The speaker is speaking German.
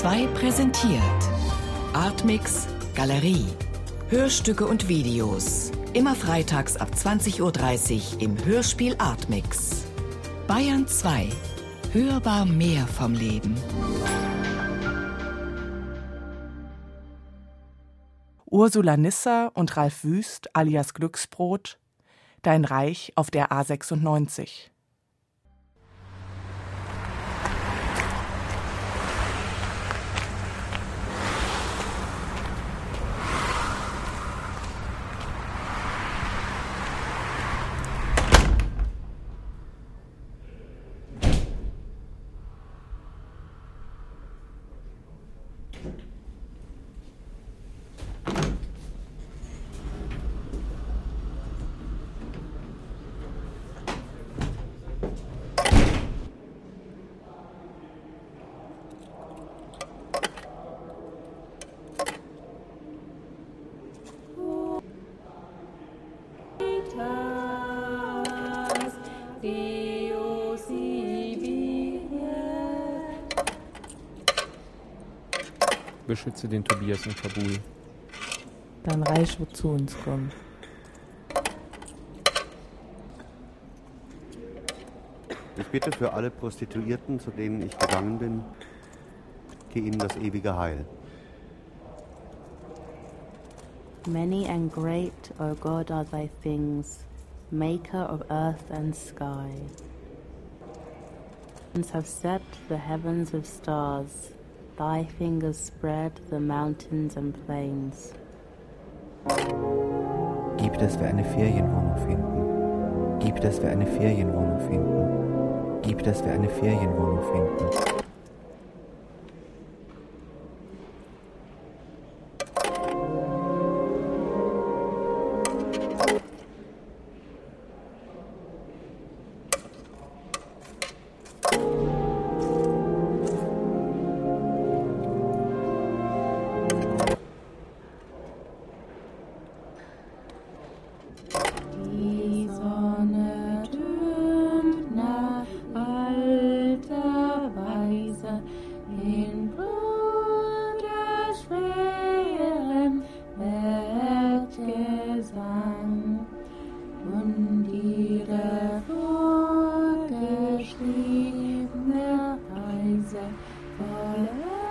2 präsentiert Artmix Galerie. Hörstücke und Videos. Immer freitags ab 20.30 Uhr im Hörspiel Artmix. Bayern 2. Hörbar mehr vom Leben. Ursula Nisser und Ralf Wüst alias Glücksbrot. Dein Reich auf der A96. Beschütze den Tobias in Kabul. Dein Reich wird zu uns kommen. Ich bitte für alle Prostituierten, zu denen ich gegangen bin, geh ihnen das ewige Heil. Many and great, O God, are thy things, maker of earth and sky. And have set the heavens with stars, thy fingers spread the mountains and plains. Gib, dass wir eine Ferienwohnung finden. Gib, dass wir eine Ferienwohnung finden. Gib, dass wir eine Ferienwohnung finden. Isaac all.